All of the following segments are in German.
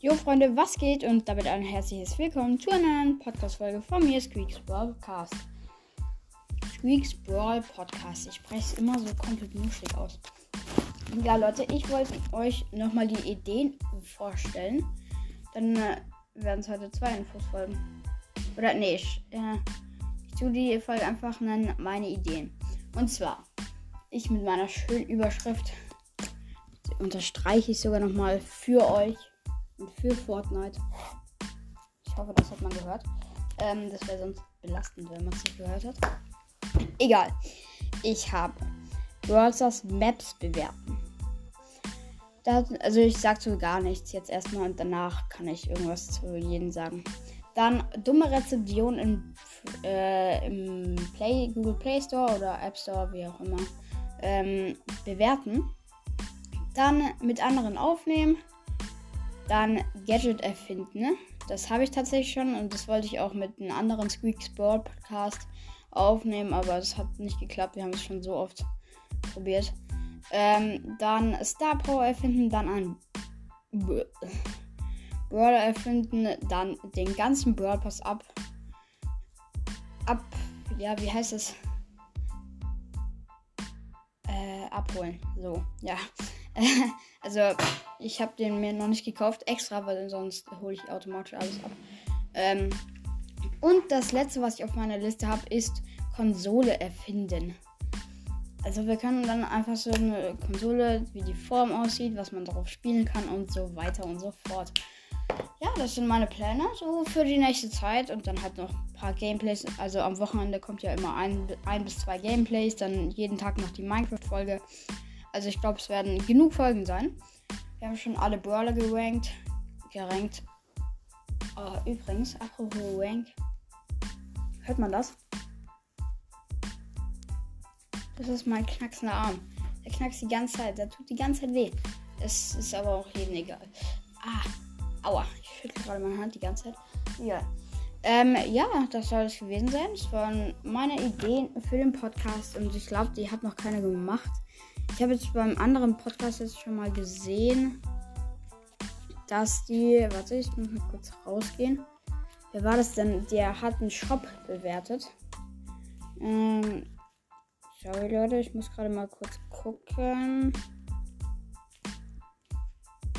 Jo Freunde, was geht? Und damit ein herzliches Willkommen zu einer neuen Podcast-Folge von mir, Squeaks Brawl Podcast. Squeaks Brawl Podcast. Ich spreche es immer so komplett muschig aus. Ja, Leute, ich wollte euch nochmal die Ideen vorstellen. Dann äh, werden es heute zwei Infos folgen. Oder nee, ich, äh, ich tue die Folge einfach nennen, meine Ideen. Und zwar, ich mit meiner schönen Überschrift unterstreiche ich sogar nochmal für euch und für Fortnite. Ich hoffe, das hat man gehört. Ähm, das wäre sonst belastend, wenn man es nicht gehört hat. Egal. Ich habe Browsers Maps bewerten. Da, also ich sage zu gar nichts jetzt erstmal und danach kann ich irgendwas zu jedem sagen. Dann dumme Rezeption im, äh, im Play, Google Play Store oder App Store, wie auch immer, ähm, bewerten. Dann mit anderen aufnehmen dann Gadget erfinden. Ne? Das habe ich tatsächlich schon und das wollte ich auch mit einem anderen Squeaks Brawl Podcast aufnehmen, aber es hat nicht geklappt. Wir haben es schon so oft probiert. Ähm, dann Star Power erfinden, dann ein Brawler erfinden, dann den ganzen Brawl Pass ab. Ab, ja, wie heißt es? Äh, abholen. So, ja. also, ich habe den mir noch nicht gekauft, extra, weil sonst hole ich automatisch alles ab. Ähm, und das letzte, was ich auf meiner Liste habe, ist Konsole erfinden. Also wir können dann einfach so eine Konsole, wie die Form aussieht, was man darauf spielen kann und so weiter und so fort. Ja, das sind meine Pläne so für die nächste Zeit und dann halt noch ein paar Gameplays. Also am Wochenende kommt ja immer ein, ein bis zwei Gameplays, dann jeden Tag noch die Minecraft-Folge. Also ich glaube, es werden genug Folgen sein. Wir haben schon alle Brawler gerankt. Gerankt. Oh, übrigens, apropos Rank. Hört man das? Das ist mein knacksender Arm. Der knackst die ganze Zeit. Der tut die ganze Zeit weh. Es ist aber auch jedem egal. Ah, aua. Ich schüttle gerade meine Hand die ganze Zeit. Ja. Ähm, ja, das soll es gewesen sein. Das waren meine Ideen für den Podcast und ich glaube, die hat noch keiner gemacht. Ich habe jetzt beim anderen Podcast jetzt schon mal gesehen, dass die. Warte, ich muss mal kurz rausgehen. Wer war das denn? Der hat einen Shop bewertet. Ähm, sorry Leute, ich muss gerade mal kurz gucken.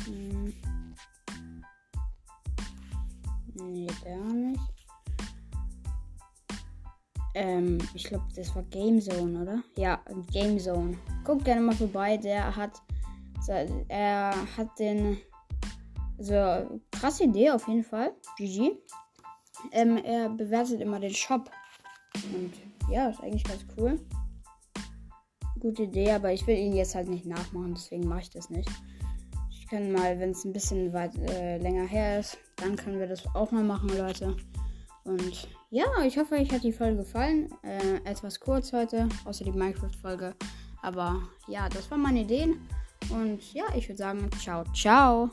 Hm. Ähm, ich glaube, das war Game Zone, oder? Ja, Game Zone. Guckt gerne mal vorbei. Der hat, er hat den, also krasse Idee auf jeden Fall. GG. Ähm, er bewertet immer den Shop. Und ja, ist eigentlich ganz cool. Gute Idee, aber ich will ihn jetzt halt nicht nachmachen, deswegen mache ich das nicht. Ich kann mal, wenn es ein bisschen weit äh, länger her ist, dann können wir das auch mal machen, Leute. Und ja, ich hoffe, euch hat die Folge gefallen. Äh, etwas kurz heute, außer die Minecraft-Folge. Aber ja, das waren meine Ideen. Und ja, ich würde sagen, ciao, ciao.